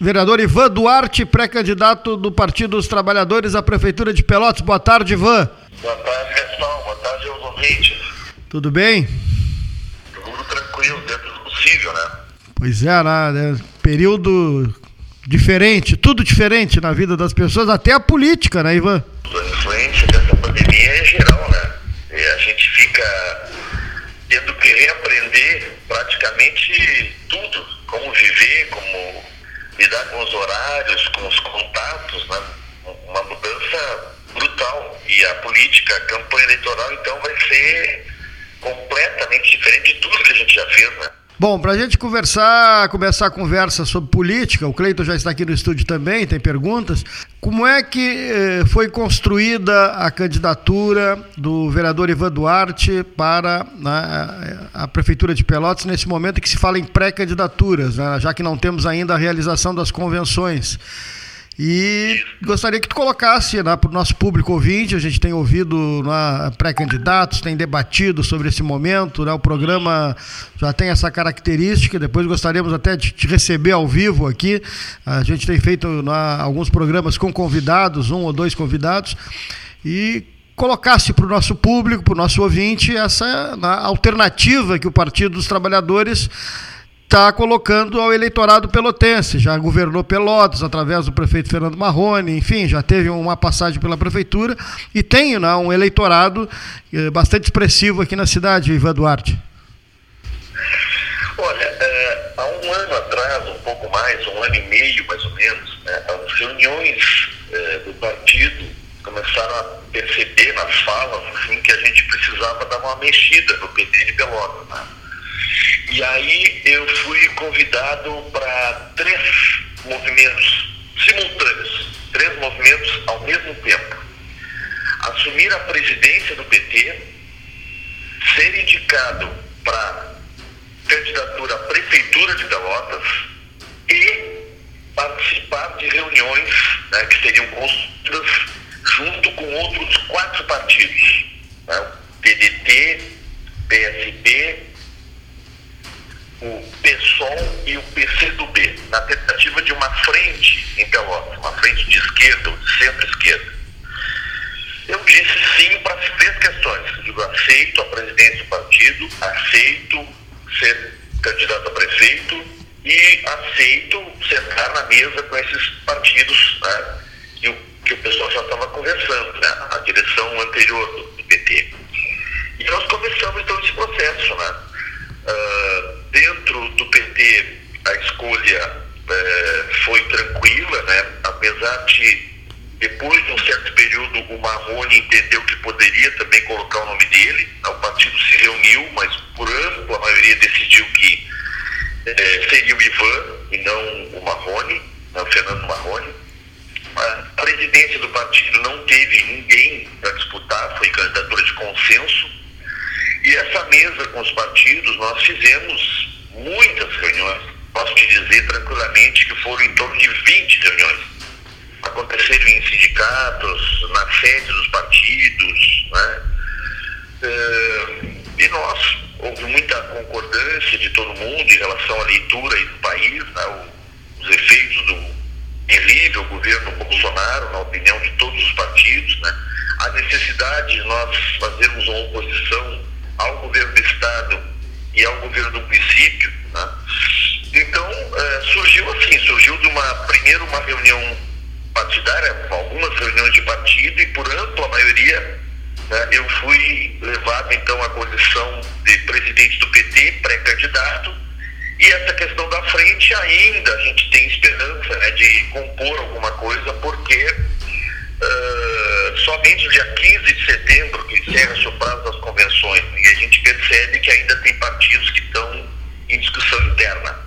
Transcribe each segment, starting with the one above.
Vereador Ivan Duarte, pré-candidato do Partido dos Trabalhadores à Prefeitura de Pelotas. Boa tarde, Ivan. Boa tarde, pessoal. Boa tarde aos ouvintes. Tudo bem? Tudo tranquilo, dentro do possível, né? Pois é, né? Período diferente, tudo diferente na vida das pessoas, até a política, né, Ivan? A influência dessa pandemia é geral, né? E a gente fica tendo que reaprender praticamente tudo, como viver, como lidar com os horários, com os contatos, né? uma mudança brutal. E a política, a campanha eleitoral, então, vai ser completamente diferente de tudo que a gente já fez, né? Bom, para a gente conversar, começar a conversa sobre política, o Cleiton já está aqui no estúdio também, tem perguntas. Como é que eh, foi construída a candidatura do vereador Ivan Duarte para né, a Prefeitura de Pelotas nesse momento que se fala em pré-candidaturas, né, já que não temos ainda a realização das convenções? E gostaria que tu colocasse né, para o nosso público ouvinte, a gente tem ouvido né, pré-candidatos, tem debatido sobre esse momento, né, o programa já tem essa característica, depois gostaríamos até de te receber ao vivo aqui, a gente tem feito né, alguns programas com convidados, um ou dois convidados, e colocasse para o nosso público, para o nosso ouvinte, essa né, alternativa que o Partido dos Trabalhadores está colocando ao eleitorado pelotense. Já governou Pelotas através do prefeito Fernando Marrone, enfim, já teve uma passagem pela prefeitura e tem né, um eleitorado eh, bastante expressivo aqui na cidade, Ivan Duarte. Olha, é, há um ano atrás, um pouco mais, um ano e meio mais ou menos, né, as reuniões é, do partido começaram a perceber nas falas assim, que a gente precisava dar uma mexida no PT de Pelotas. Né? E aí eu fui convidado para três movimentos simultâneos, três movimentos ao mesmo tempo. Assumir a presidência do PT, ser indicado para candidatura à prefeitura de Pelotas e participar de reuniões né, que seriam construídas junto com outros quatro partidos, né, PDT, PSB, o PSOL e o PCdoB, na tentativa de uma frente em Pelotas, uma frente de esquerda ou de centro-esquerda. Eu disse sim para as três questões. Eu digo, aceito a presidência do partido, aceito ser candidato a prefeito e aceito sentar na mesa com esses partidos né, que, o, que o pessoal já estava conversando, né, a direção anterior do, PT. E nós começamos então esse processo, né? Uh, a escolha uh, foi tranquila, né? apesar de depois de um certo período o Marrone entendeu que poderia também colocar o nome dele, o partido se reuniu, mas por ampla maioria decidiu que uh, seria o Ivan e não o Marrone, não o Fernando Marrone. A presidência do partido não teve ninguém para disputar, foi candidatura de consenso e essa mesa com os partidos, nós fizemos muitas reuniões. Posso te dizer tranquilamente que foram em torno de 20 reuniões. Aconteceram em sindicatos, na sede dos partidos, né? e nós, houve muita concordância de todo mundo em relação à leitura do país, né? os efeitos do terrível governo Bolsonaro, na opinião de todos os partidos, né? a necessidade de nós fazermos uma oposição ao governo do Estado e ao governo do município. Reunião partidária, algumas reuniões de partido e por ampla maioria né, eu fui levado então à condição de presidente do PT, pré-candidato, e essa questão da frente ainda a gente tem esperança né, de compor alguma coisa, porque uh, somente dia 15 de setembro, que encerra-se o prazo das convenções, e a gente percebe que ainda tem partidos que estão em discussão interna.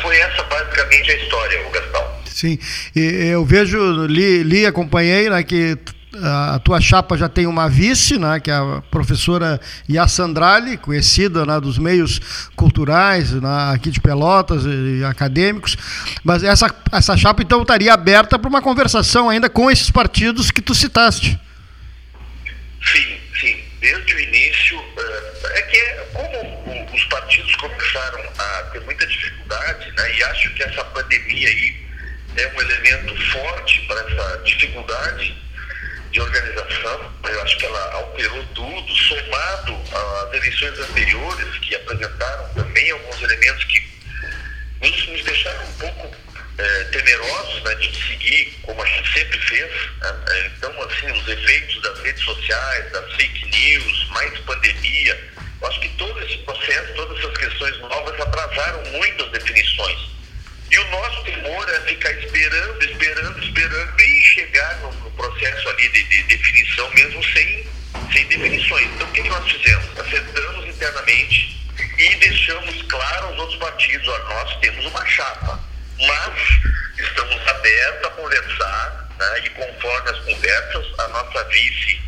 Foi essa basicamente a história, o Gastão. Sim, e eu vejo, li, li acompanhei né, que a tua chapa já tem uma vice, né, que é a professora Yassandrali, conhecida né, dos meios culturais né, aqui de Pelotas e, e acadêmicos, mas essa, essa chapa então estaria aberta para uma conversação ainda com esses partidos que tu citaste. Sim, sim. Desde o início, eh, é que como os partidos começaram a ter muita dificuldade, né, e acho que essa pandemia aí dificuldade de organização, eu acho que ela alterou tudo, somado às eleições anteriores, que apresentaram também alguns elementos que nos, nos deixaram um pouco é, temerosos né, de seguir como a gente sempre fez. Né? Então, assim, os efeitos das redes sociais, das fake news, mais pandemia, eu acho que todo esse processo, todas essas questões novas atrasaram muito as definições. E o nosso temor é ficar esperando, esperando, esperando e chegar no, no processo ali de, de, definição mesmo sem, sem definições. Então, o que, que nós fizemos? Acertamos internamente e deixamos claro aos outros partidos, ó, nós temos uma chapa, mas estamos abertos a conversar né, e conforme as conversas, a nossa vice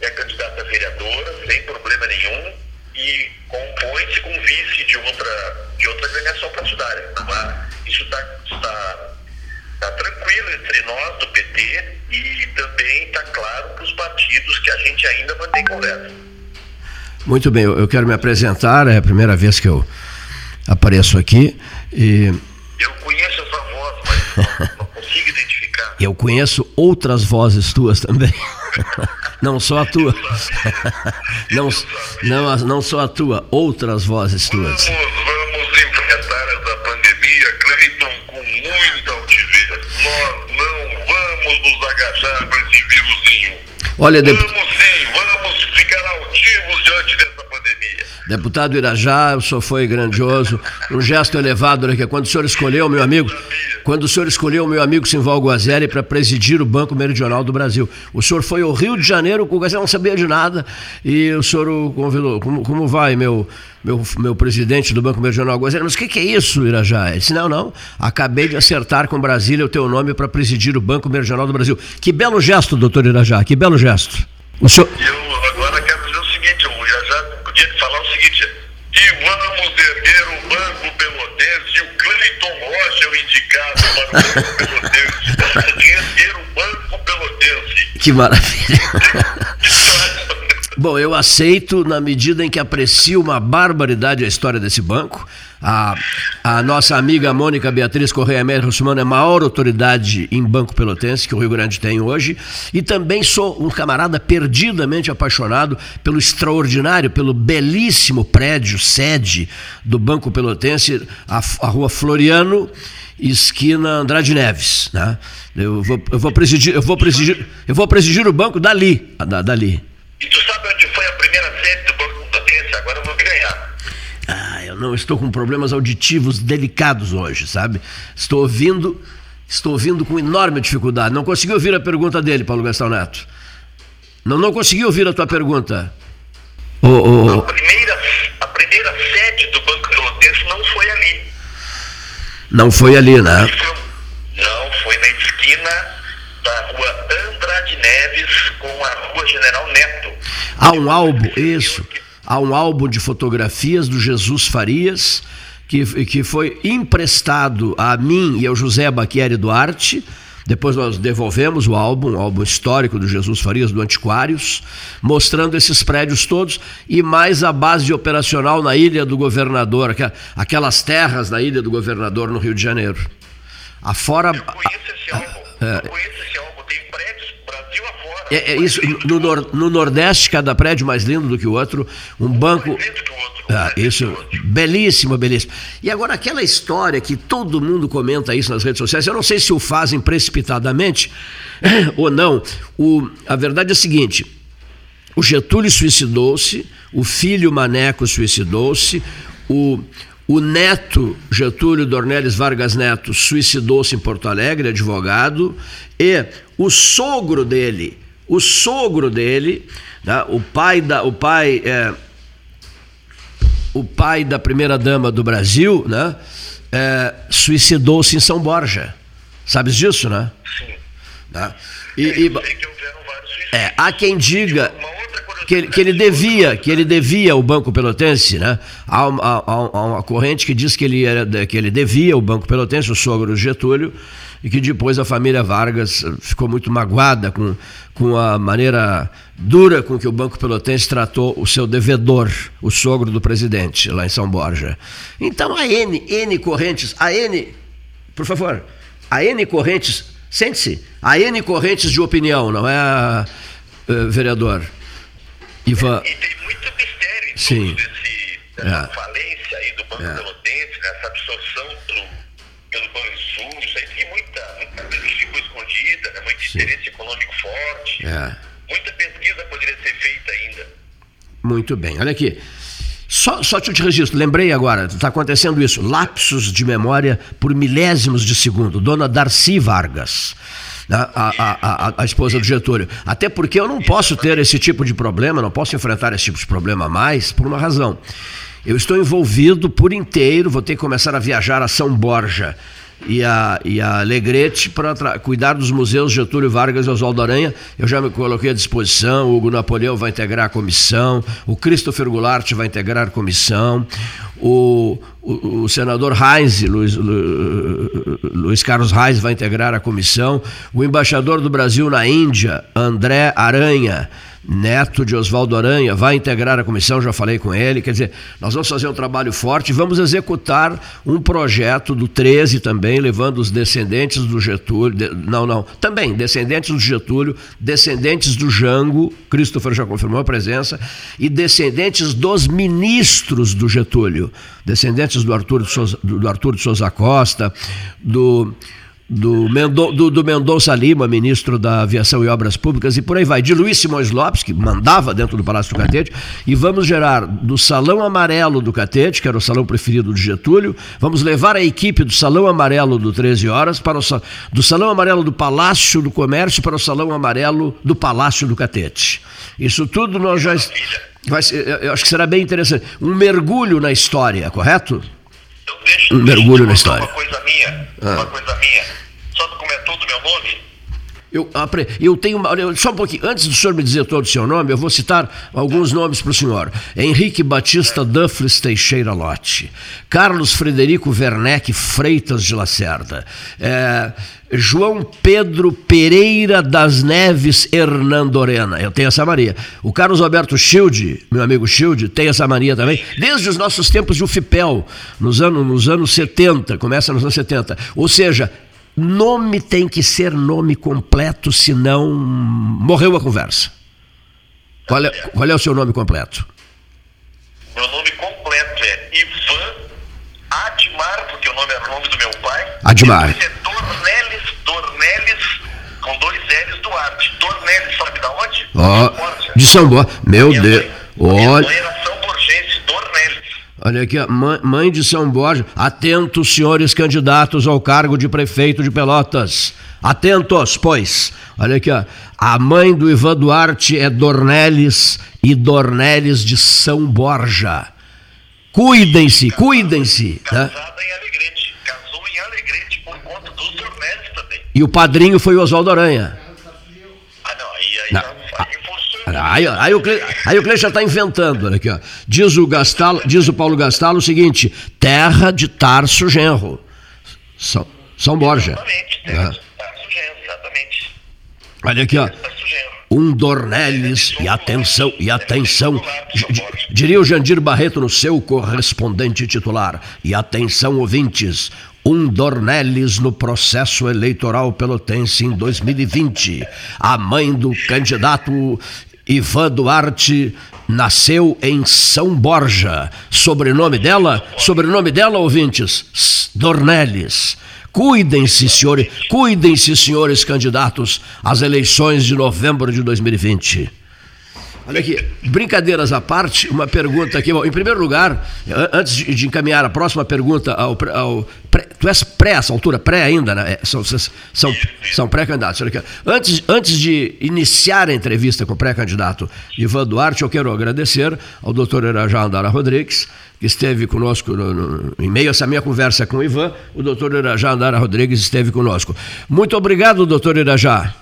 é candidata a vereadora, sem problema nenhum, e compõe-se com vice de outra, de outra agremiação partidária. Tá? Isso está tá, tá tranquilo entre nós do PT e também está claro para os partidos que a gente ainda mantém conversa. Muito bem, eu quero me apresentar, é a primeira vez que eu apareço aqui. E... Eu conheço a sua voz, mas não consigo identificar. Eu conheço outras vozes tuas também. Não só a tua. Não, não, não só a tua, outras vozes tuas. Olha, vamos sim, vamos ficar altivos diante dessa pandemia. Deputado Irajá, o senhor foi grandioso, um gesto elevado aqui. Quando o senhor escolheu, meu amigo, quando o senhor escolheu o meu amigo Simval Guazelli para presidir o Banco Meridional do Brasil. O senhor foi ao Rio de Janeiro, o Guazelli não sabia de nada, e o senhor o convidou. Como, como vai, meu, meu, meu presidente do Banco Meridional Guazelli? Mas o que, que, é isso, Irajá? Ele disse, não, não, acabei de acertar com Brasília o teu nome para presidir o Banco Meridional do Brasil. Que belo gesto, doutor Irajá, que belo gesto. O senhor... Eu agora quero dizer o seguinte, o Irajá podia falar o seguinte, e vamos erguer o Banco O indicado para o Banco Pelotense. o Banco Pelotense. Que maravilha. Bom, eu aceito na medida em que aprecio uma barbaridade a história desse banco. A, a nossa amiga Mônica Beatriz Correia Média Russumano é a maior autoridade em Banco Pelotense que o Rio Grande tem hoje. E também sou um camarada perdidamente apaixonado pelo extraordinário, pelo belíssimo prédio, sede do Banco Pelotense, a, a rua Floriano, esquina Andrade Neves. Né? Eu, vou, eu, vou presidir, eu, vou presidir, eu vou presidir o banco dali. Da, dali. Não estou com problemas auditivos delicados hoje, sabe? Estou ouvindo, estou ouvindo com enorme dificuldade. Não consegui ouvir a pergunta dele, Paulo Gastão Neto. Não, não consegui ouvir a tua pergunta. Oh, oh. A, primeira, a primeira sede do Banco Pelotense não foi ali. Não foi ali, né? Não, foi na esquina da rua Andrade Neves com a rua General Neto. Há um álbum, isso. Há um álbum de fotografias do Jesus Farias, que, que foi emprestado a mim e ao José Baquieri Duarte. Depois nós devolvemos o álbum, o álbum histórico do Jesus Farias, do Antiquários, mostrando esses prédios todos e mais a base operacional na Ilha do Governador, aquelas terras na Ilha do Governador, no Rio de Janeiro. Afora. Eu conheço esse álbum. É, eu conheço esse álbum, É, é isso, no, nor, no, Nordeste, cada prédio mais lindo do que o outro, um banco. Ah, isso, belíssimo, belíssimo. E agora, aquela história que todo mundo comenta isso nas redes sociais, eu não sei se o fazem precipitadamente ou não. O, a verdade é a seguinte: o Getúlio suicidou-se, o filho Maneco suicidou-se, o, o neto Getúlio Dornelles Vargas Neto suicidou-se em Porto Alegre, advogado, e o sogro dele, o sogro dele, né, o pai da, o pai, é, o pai da primeira dama do Brasil, né, é, suicidou-se em São Borja. Sabes disso, né? Sim. Né? E, é, e, é, há quem diga que ele, que ele devia, que ele devia o Banco Pelotense, né? Há uma, há uma corrente que diz que ele, era, que ele devia o Banco Pelotense, o sogro Getúlio, e que depois a família Vargas ficou muito magoada com, com a maneira dura com que o Banco Pelotense tratou o seu devedor, o sogro do presidente, lá em São Borja. Então a N, N correntes, a N, por favor, a N correntes Sente-se. Há N correntes de opinião, não é, uh, vereador? Ivan. É, e tem muito mistério em Sim. Desse, dessa é. falência aí do Banco é. Pelotense, nessa absorção pelo, pelo Banrisul. Muito Sim. interesse econômico forte. É. Muita pesquisa poderia ser feita ainda. Muito bem. Olha aqui. Só, só te registro, lembrei agora, está acontecendo isso, lapsos de memória por milésimos de segundo. Dona Darcy Vargas, né, a, a, a, a, esposa do Getúlio. Até porque eu não posso ter esse tipo de problema, não posso enfrentar esse tipo de problema mais, por uma razão. Eu estou envolvido por inteiro, vou ter que começar a viajar a São Borja e a, e a Alegrete para cuidar dos museus Getúlio Vargas e Oswaldo Aranha. Eu já me coloquei à disposição. O Hugo Napoleão vai integrar a comissão, o Christopher Goulart vai integrar a comissão, o, o, o senador Heinz, Luiz, Luiz Carlos Reis, vai integrar a comissão, o embaixador do Brasil na Índia, André Aranha neto de Oswaldo Aranha, vai integrar a comissão, já falei com ele. Quer dizer, nós vamos fazer um trabalho forte, vamos executar um projeto do 13 também, levando os descendentes do Getúlio, de, não, não, também descendentes do Getúlio, descendentes do Jango, Christopher já confirmou a presença, e descendentes dos ministros do Getúlio, descendentes do Arthur de Souza, do Arthur de Souza Costa, do do, Mendo, do, do, Mendonça Lima, ministro da Aviação e Obras Públicas, e por aí vai, de Luiz Simões Lopes, que mandava dentro do Palácio do Catete, e vamos gerar do Salão Amarelo do Catete, que era o salão preferido de Getúlio, vamos levar a equipe do Salão Amarelo do 13 Horas, para o, do Salão Amarelo do Palácio do Comércio para o Salão Amarelo do Palácio do Catete. Isso tudo nós já. Vai eu acho que será bem interessante. Um mergulho na história, correto? Deixa, um mergulho na história. Uma coisa minha, ah. uma coisa minha só não comentou do meu nome? Eu, eu tenho uma, só um pouquinho, antes do senhor me dizer todo o seu nome, eu vou citar alguns nomes para o senhor. Henrique Batista Duffles Teixeira Lote, Carlos Frederico Werneck Freitas de Lacerda, é, João Pedro Pereira das Neves Hernandorena, eu tenho essa Maria. O Carlos Alberto Schilde, meu amigo Schilde, tem essa Maria também, desde os nossos tempos de UFIPEL, nos anos, nos anos 70, começa nos anos 70. Ou seja, Nome tem que ser nome completo, senão morreu a conversa. Qual é, qual é o seu nome completo? Meu nome completo é Ivan Admar, porque o nome é o nome do meu pai. Admar. Depois é Dornelis, Dornelis, com dois L's Duarte. Dornelis, sabe da onde? Oh, de São Paulo. Meu Deus. Olha. Olha aqui, mãe de São Borja, atentos, senhores candidatos ao cargo de prefeito de Pelotas. Atentos, pois. Olha aqui, ó. a mãe do Ivan Duarte é Dornelles e Dornelles de São Borja. Cuidem-se, cuidem-se. Né? Casada em Alegrete, casou em Alegrete por conta dos Dornelles também. E o padrinho foi o Oswaldo Aranha. Ah, não, aí, aí não. Aí, aí, o, Cle, aí o já está inventando, olha aqui, ó. Diz o, Gastalo, diz o Paulo Gastalo o seguinte: terra de Tarso Genro. São, São Borja. Exatamente, terra de Tarso Genro, exatamente. Olha aqui, ó. Um Dornelles, e atenção, e atenção, diria o Jandir Barreto no seu correspondente titular. E atenção, ouvintes, um Dornelles no processo eleitoral pelotense em 2020. A mãe do candidato Ivan Duarte nasceu em São Borja. Sobrenome dela? Sobrenome dela, ouvintes? Dornelles. Cuidem-se, senhores, cuidem-se, senhores candidatos às eleições de novembro de 2020. Olha aqui, brincadeiras à parte, uma pergunta aqui. Bom, em primeiro lugar, antes de encaminhar a próxima pergunta ao. ao pré, tu és pré essa altura, pré ainda, né? É, são, são, são pré-candidatos. Antes, antes de iniciar a entrevista com o pré-candidato Ivan Duarte, eu quero agradecer ao doutor Irajá Andara Rodrigues, que esteve conosco no, no, em meio a essa minha conversa com o Ivan. O doutor Irajá Andara Rodrigues esteve conosco. Muito obrigado, doutor Irajá.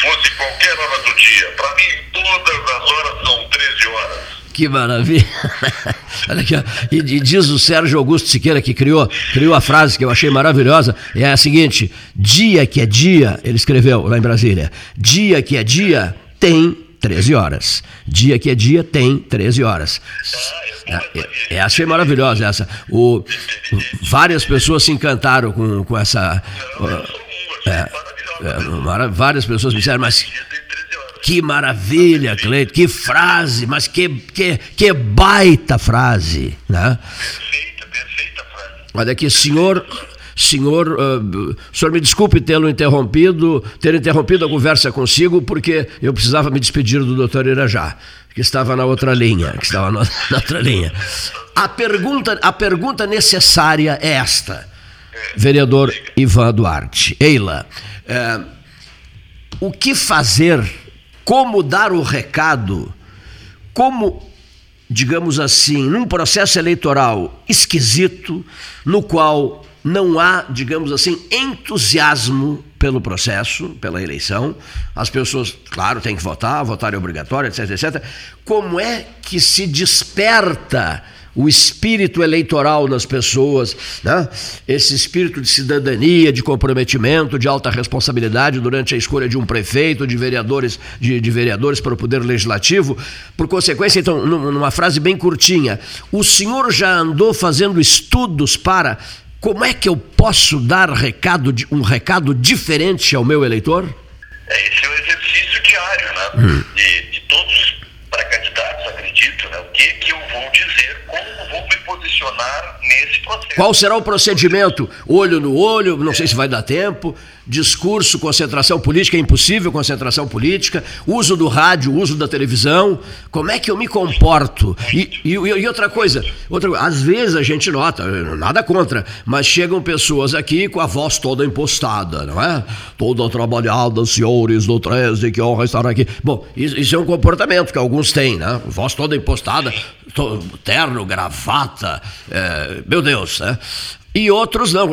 Fosse qualquer hora do dia. Para mim, todas as horas são 13 horas. Que maravilha. Olha aqui, e, e, diz o Sérgio Augusto Siqueira que criou, criou a frase que eu achei maravilhosa, é a seguinte: dia que é dia, ele escreveu lá em Brasília, dia que é dia tem 13 horas. Dia que é dia tem 13 horas. É, é, achei maravilhosa essa. O, várias pessoas se encantaram com, com essa. É, é, várias pessoas me disseram, mas que maravilha, Cleito, que frase, mas que, que, que baita frase. Né? Perfeita, perfeita frase. Olha aqui, senhor, senhor, uh, senhor me desculpe tê-lo interrompido, ter interrompido a conversa consigo, porque eu precisava me despedir do doutor Irajá, que estava na outra linha, que estava na, na outra linha. A pergunta, a pergunta necessária é esta, vereador Ivan Duarte. Eila, uh, o que fazer, como dar o recado, como digamos assim, num processo eleitoral esquisito, no qual não há, digamos assim, entusiasmo pelo processo, pela eleição. As pessoas, claro, têm que votar, votar é obrigatório, etc, etc. Como é que se desperta o espírito eleitoral nas pessoas, né? esse espírito de cidadania, de comprometimento, de alta responsabilidade durante a escolha de um prefeito, de vereadores, de, de vereadores para o poder legislativo. Por consequência, então, numa frase bem curtinha, o senhor já andou fazendo estudos para como é que eu posso dar recado, um recado diferente ao meu eleitor? É, esse é o exercício diário, né? Hum. De, de todos para candidatos, acredito, né? O que, que eu vou dizer, como vou me posicionar nesse processo. Qual será o procedimento? Olho no olho, não sei se vai dar tempo discurso, concentração política, é impossível concentração política, uso do rádio, uso da televisão, como é que eu me comporto? E, e, e outra coisa, outra, às vezes a gente nota, nada contra, mas chegam pessoas aqui com a voz toda impostada, não é? Toda trabalhada, senhores do 13, que honra estar aqui. Bom, isso é um comportamento que alguns têm, né? Voz toda impostada, terno, gravata, é, meu Deus, né? E outros não,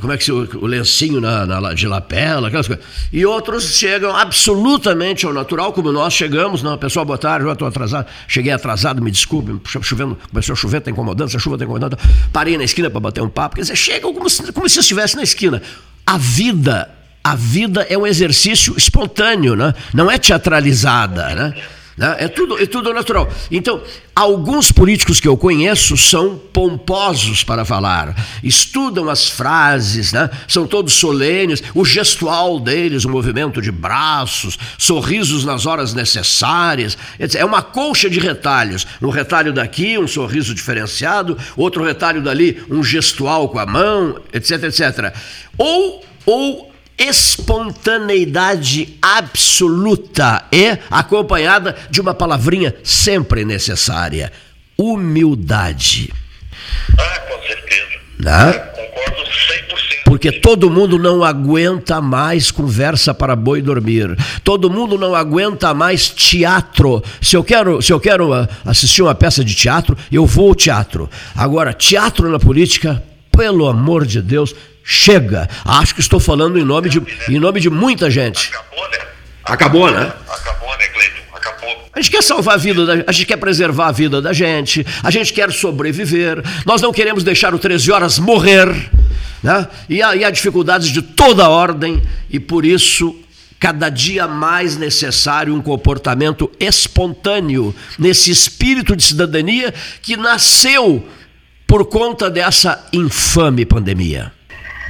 como é que se o, lencinho na, na, de lapela, aquelas coisas. E outros chegam absolutamente ao natural, como nós chegamos. Não, pessoal, boa tarde, eu estou atrasado. Cheguei atrasado, me desculpe, chovendo, começou a chover, está incomodando, essa chuva está incomodando. Parei na esquina para bater um papo. Quer dizer, chegam como se, como se estivesse na esquina. A vida, a vida é um exercício espontâneo, né? não é teatralizada. Né? Né? É, tudo, é tudo natural. Então, alguns políticos que eu conheço são pomposos para falar, estudam as frases, né? são todos solenes, o gestual deles, o movimento de braços, sorrisos nas horas necessárias. É uma colcha de retalhos. Um retalho daqui, um sorriso diferenciado, outro retalho dali, um gestual com a mão, etc, etc. Ou, ou espontaneidade absoluta e acompanhada de uma palavrinha sempre necessária: humildade. Ah, com certeza. Né? Concordo 100%. Porque todo mundo não aguenta mais conversa para boi dormir. Todo mundo não aguenta mais teatro. Se eu quero, se eu quero ah, assistir uma peça de teatro, eu vou ao teatro. Agora, teatro na política, pelo amor de Deus, chega. Acho que estou falando em nome de, em nome de muita gente. Acabou, né? Acabou, né? Acabou, né, Cleiton? Acabou. A gente quer salvar a vida, da, a gente quer preservar a vida da gente, a gente quer sobreviver, nós não queremos deixar o 13 horas morrer, né? E há, e há dificuldades de toda ordem, e por isso cada dia mais necessário um comportamento espontâneo, nesse espírito de cidadania que nasceu por conta dessa infame pandemia.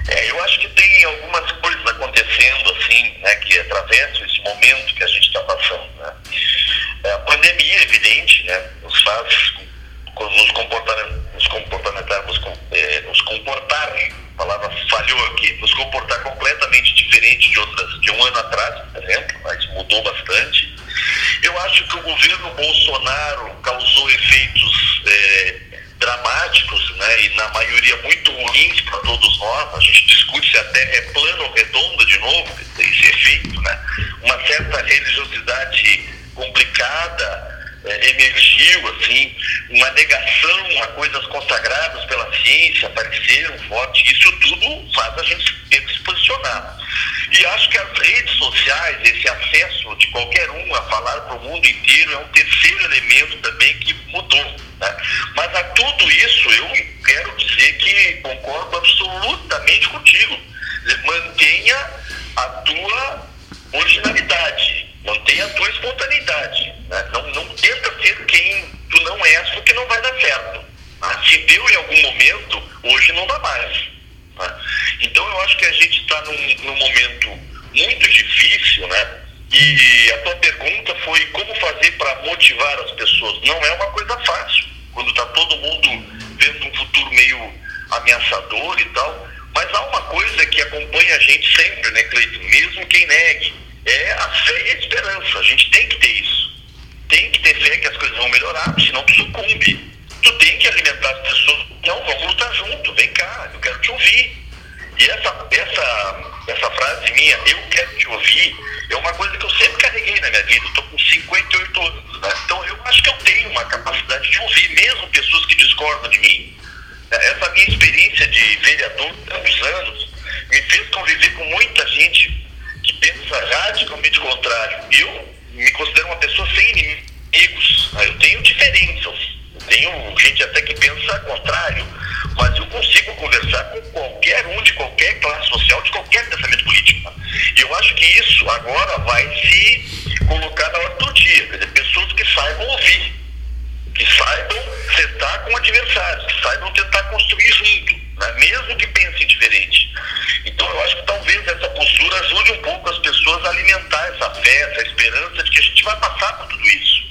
É, eu acho que tem algumas coisas acontecendo assim, né, que atravessam esse momento que a gente está passando. Né? É, a pandemia, evidente, né, nos faz nos comportar, nos comportamentarmos, é, nos comportar, a palavra falhou aqui, nos comportar completamente diferente de outras, de um ano atrás, por exemplo, mas mudou bastante. Eu acho que o governo Bolsonaro causou efeitos é, dramáticos, né, e na maioria muito ruins para todos nós. A gente discute se a Terra é plana ou redonda de novo, esse efeito, né? Uma certa religiosidade complicada é, emergiu, assim, uma negação a coisas consagradas pela ciência apareceram forte. Isso tudo faz a gente ter que se posicionar. E acho que as redes sociais, esse acesso de qualquer um a falar para o mundo inteiro é um terceiro elemento também que mudou. Né? Mas a tudo isso eu quero dizer que concordo absolutamente contigo. Mantenha a tua originalidade, mantenha a tua espontaneidade. Né? Não, não tenta ser quem tu não és, porque não vai dar certo. Se deu em algum momento, hoje não dá mais. Né? Então eu acho que a gente está num, num momento muito difícil, né? E a tua pergunta foi como fazer para motivar as pessoas. Não é uma coisa fácil, quando está todo mundo vendo um futuro meio ameaçador e tal. Mas há uma coisa que acompanha a gente sempre, né, Cleiton? Mesmo quem negue, é a fé e a esperança. A gente tem que ter isso. Tem que ter fé que as coisas vão melhorar, senão tu sucumbe. Tu tem que alimentar as pessoas. Não, vamos lutar junto, vem cá, eu quero te ouvir. E essa, essa, essa frase minha, eu quero te ouvir, é uma coisa que eu sempre carreguei na minha vida. Estou com 58 anos, né? Então eu acho que eu tenho uma capacidade de ouvir mesmo pessoas que discordam de mim. Essa minha experiência de vereador tantos anos me fez conviver com muita gente que pensa radicalmente contrário. Eu me considero uma pessoa sem inimigos. Né? Eu tenho diferenças. Tenho gente até que pensa contrário mas eu consigo conversar com qualquer um de qualquer classe social, de qualquer pensamento político. E eu acho que isso agora vai se colocar na hora do dia, quer dizer, pessoas que saibam ouvir, que saibam sentar com adversários, que saibam tentar construir junto, né? mesmo que pensem diferente. Então eu acho que talvez essa postura ajude um pouco as pessoas a alimentar essa fé, essa esperança de que a gente vai passar por tudo isso.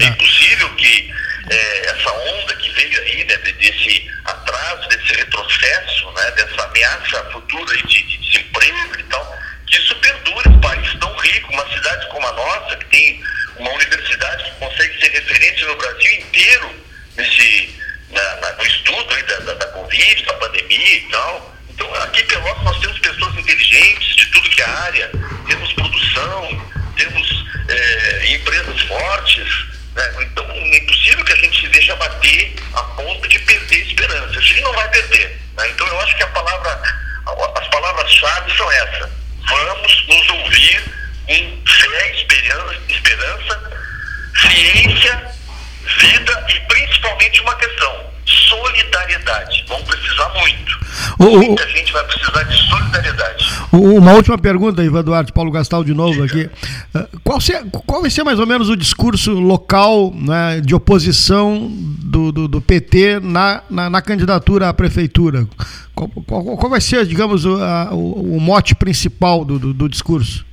É impossível que é, essa onda que veio aí, né, desse atraso, desse retrocesso, né, dessa ameaça futura de, de desemprego e tal, que isso perdure um país tão rico, uma cidade como a nossa, que tem uma universidade que consegue ser referência no Brasil inteiro nesse, na, na, no estudo aí da, da, da Covid, da pandemia e tal. Então, aqui em Pelotas nós temos pessoas inteligentes de tudo que é área, temos produção, temos é, empresas fortes, né? Então, é impossível que a gente se deixe abater a ponto de perder esperança. A gente não vai perder. Né? Então, eu acho que a palavra, as palavras-chave são essas. Vamos nos ouvir com fé, esperança, esperança, ciência, vida e principalmente uma questão: solidariedade. Vamos precisar muito. Muita gente vai precisar de solidariedade. Uma última pergunta, Ivan Duarte, Paulo Gastal de novo aqui. Eh, qual, qual vai ser mais ou menos o discurso local né, de oposição do, do, do PT na, na, na, candidatura à prefeitura? Qual, qual, qual vai ser, digamos, o, a, o, o mote principal do, do, do discurso?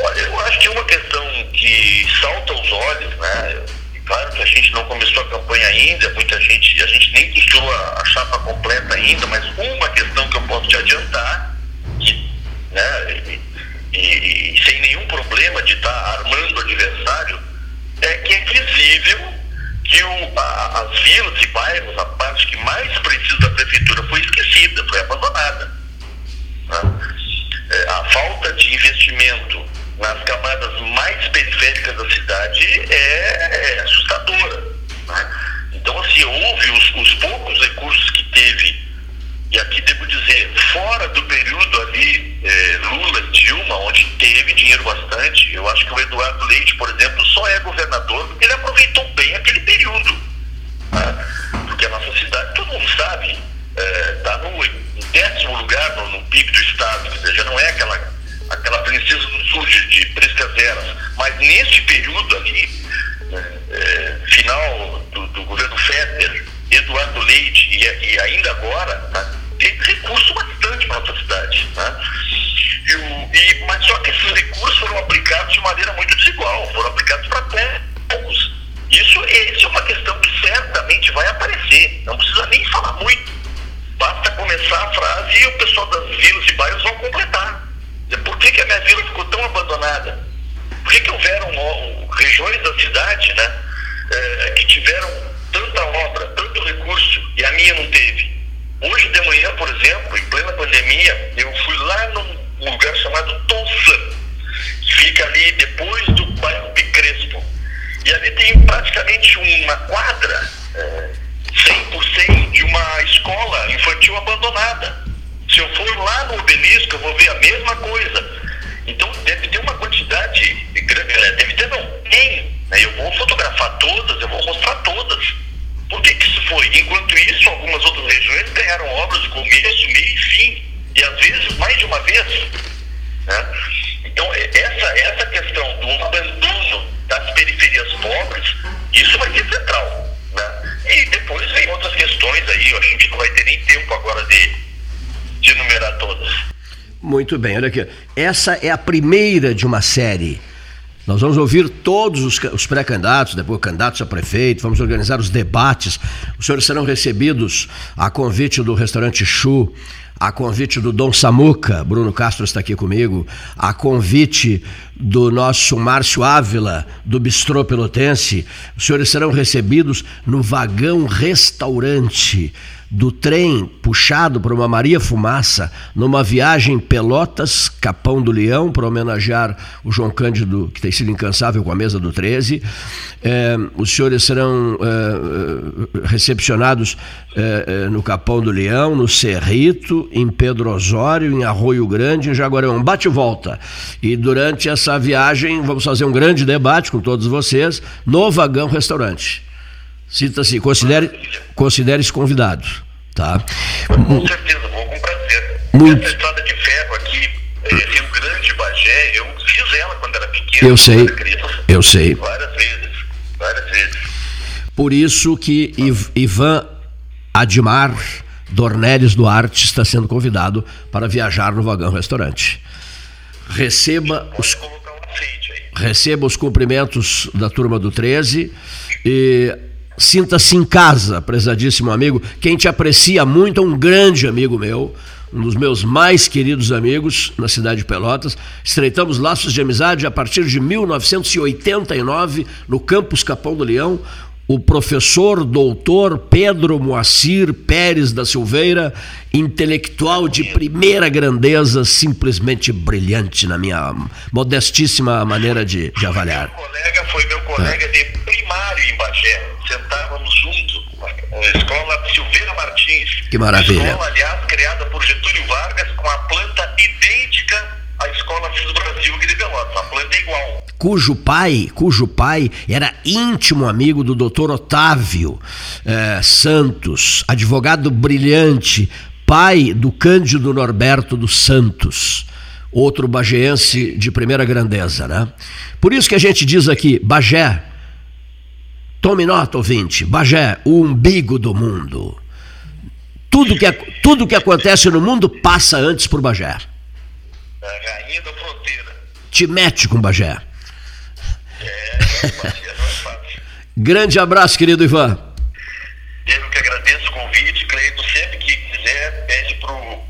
Olha, eu acho que uma questão que salta aos olhos, né? Claro que a gente não começou a campanha ainda, muita gente, a gente nem costurou a, a chapa completa ainda, mas uma questão que eu posso te adiantar, que, né, e, e, e sem nenhum problema de estar tá armando o adversário, é que é visível que o, a, as vilas e bairros, a parte que mais precisa da prefeitura, foi esquecida, foi abandonada. Né? É, a falta de investimento nas camadas mais periféricas da cidade é, é assustadora. Né? Então, assim, houve os, os poucos recursos que teve, e aqui devo dizer, fora do período Muito bem, olha aqui. Essa é a primeira de uma série. Nós vamos ouvir todos os, os pré-candidatos, depois candidatos a prefeito, vamos organizar os debates. Os senhores serão recebidos a convite do restaurante Chu a convite do Dom Samuca, Bruno Castro está aqui comigo, a convite do nosso Márcio Ávila, do Bistrô Pelotense, os senhores serão recebidos no vagão restaurante do trem puxado por uma Maria Fumaça numa viagem Pelotas, Capão do Leão, para homenagear o João Cândido, que tem sido incansável com a mesa do 13. É, os senhores serão é, recepcionados é, no Capão do Leão, no Cerrito, em Pedro Osório, em Arroio Grande, em Jaguarão. Bate e volta. E durante essa viagem vamos fazer um grande debate com todos vocês no Vagão Restaurante. Sinta-se, considere, considere-se convidado. Tá? Com certeza, vou com prazer. Muito... Essa estrada de ferro aqui, é, Rio Grande, Bagé, eu fiz ela quando era pequeno. Eu sei, eu sei. Várias vezes, várias vezes. Por isso que Ivan Admar Dornelles Duarte está sendo convidado para viajar no vagão restaurante. Receba os, receba os cumprimentos da turma do 13 e Sinta-se em casa, prezadíssimo amigo. Quem te aprecia muito é um grande amigo meu, um dos meus mais queridos amigos na cidade de Pelotas. Estreitamos laços de amizade a partir de 1989 no campus Capão do Leão, o professor doutor Pedro Moacir Pérez da Silveira, intelectual de primeira grandeza, simplesmente brilhante na minha modestíssima maneira de, de avaliar. Meu colega foi meu colega é. de primário em Bagé, sentávamos juntos na escola Silveira Martins. Que maravilha. Escola, aliás, criada por Getúlio Vargas com a planta idêntica à escola Cis Brasil aqui de Planta é igual cujo pai, cujo pai era íntimo amigo do doutor Otávio eh, Santos, advogado brilhante, pai do Cândido Norberto dos Santos, outro bageense de primeira grandeza, né? Por isso que a gente diz aqui, Bagé, tome nota, ouvinte, Bagé, o umbigo do mundo. Tudo que, tudo que acontece no mundo passa antes por Bagé. A rainha da fronteira. Te mete com Bagé. Grande abraço, querido Ivan. Eu que agradeço o convite, Cleito. Sempre que quiser, pede pro,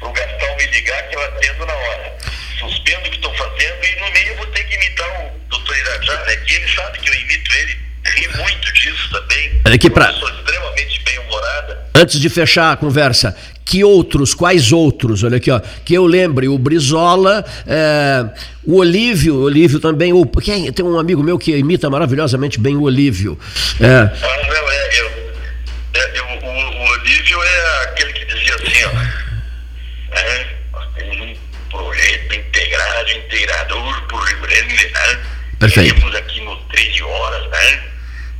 pro Gastão me ligar que eu atendo na hora. Suspendo o que estou fazendo e no meio eu vou ter que imitar o doutor Irajá, né? Que ele sabe que eu imito ele. Ri muito disso também. Olha aqui pra... Eu sou extremamente bem-humorada. Antes de fechar a conversa, que outros, quais outros? Olha aqui, ó, que eu lembre, o Brizola, é, o Olívio, o Olívio também, o, quem, tem um amigo meu que imita maravilhosamente bem o Olívio. É. Ah, não, é, eu, é, eu, o, o, Olívio é aquele que dizia assim, ó, é, um projeto integrado, integrador por Rio Grande, né? Perfeito. Temos aqui no 13 horas, né?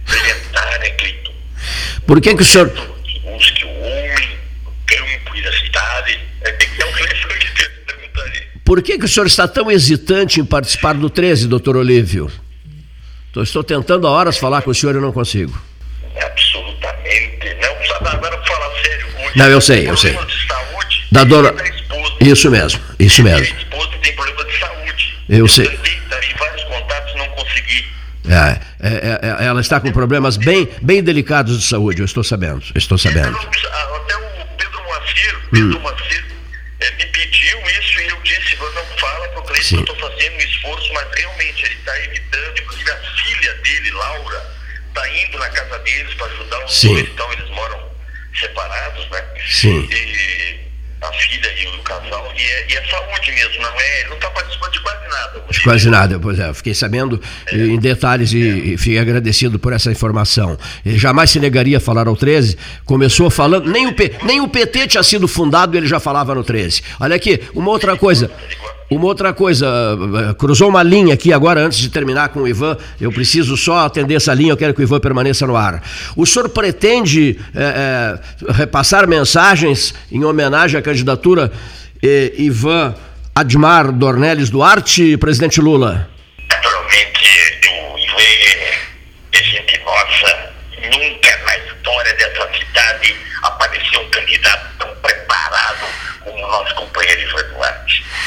Apresentar, né, Cleiton? Por que que o senhor... Busque o homem campo e da cidade. É, tem que ter um Por que, que o senhor está tão hesitante em participar do 13, doutor Olívio? Estou tentando há horas falar com o senhor e não consigo. Absolutamente. Não agora falar sério. Hoje, não, eu sei, eu sei. De saúde, da dona. Da esposa, isso mesmo, isso mesmo. A esposa tem problema de saúde. Eu, sei. Tentei vários contatos não consegui. É, é, é, ela está com problemas bem, bem delicados de saúde, eu estou sabendo. Estou sabendo. Até o Moacir, Pedro hum. Moacir, é, me pediu isso e eu disse, não que eu estou fazendo um esforço, mas realmente ele está evitando, inclusive a filha dele, Laura, está indo na casa deles para ajudar os Sim. dois, então eles moram separados, né? Sim. E a filha e o casal, e é, e é saúde mesmo, não é? Ele não está participando de quase nada. De quase nada, pois é. Fiquei sabendo é. em detalhes e, é. e fiquei agradecido por essa informação. Ele jamais se negaria a falar ao 13. Começou falando, nem o, P, nem o PT tinha sido fundado, ele já falava no 13. Olha aqui, uma outra coisa. Uma outra coisa, eh, cruzou uma linha aqui agora, antes de terminar com o Ivan, eu preciso só atender essa linha, eu quero que o Ivan permaneça no ar. O senhor pretende é, é, repassar mensagens em homenagem à candidatura é, Ivan Admar Dornelles Duarte, presidente Lula? Naturalmente, o Ivan é gente nossa, nunca na história dessa cidade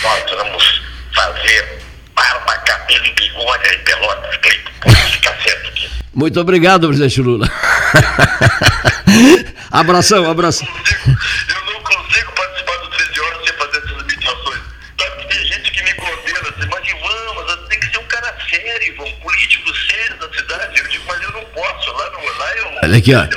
Nós vamos fazer barba, cabelo e bigode em Pelotas, Cleiton. Pode ficar certo aqui. Muito obrigado, presidente Lula. abração, abração. Eu não consigo participar do 13 horas sem fazer essas mediações. Sabe que tem gente que me condena assim, mas Ivan, mas tem que ser um cara sério, um político sério da cidade. Eu digo, mas eu não posso. Lá, no, lá eu, Olha aqui, ó.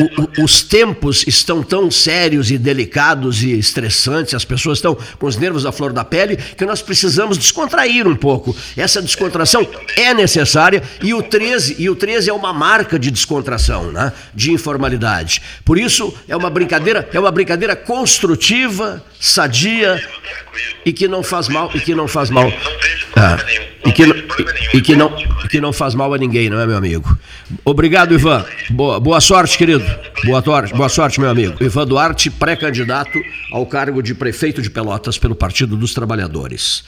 O- o- os tempos estão tão sérios e delicados e estressantes, as pessoas estão com os nervos à flor da pele, que nós precisamos descontrair um pouco. Essa descontração é necessária e o 13, e o 13 é uma marca de descontração, né? de informalidade. Por isso, é uma brincadeira, é uma brincadeira construtiva, sadia e que não faz mal, e que não faz mal. Ah, nenhum. E, Não que, nenhum. e, que não, que não faz mal a ninguém, não é, meu amigo? Obrigado, Ivan. Boa, boa sorte, querido. Boa, tor- boa sorte, meu amigo. Ivan Duarte, pré-candidato ao cargo de prefeito de Pelotas pelo Partido dos Trabalhadores.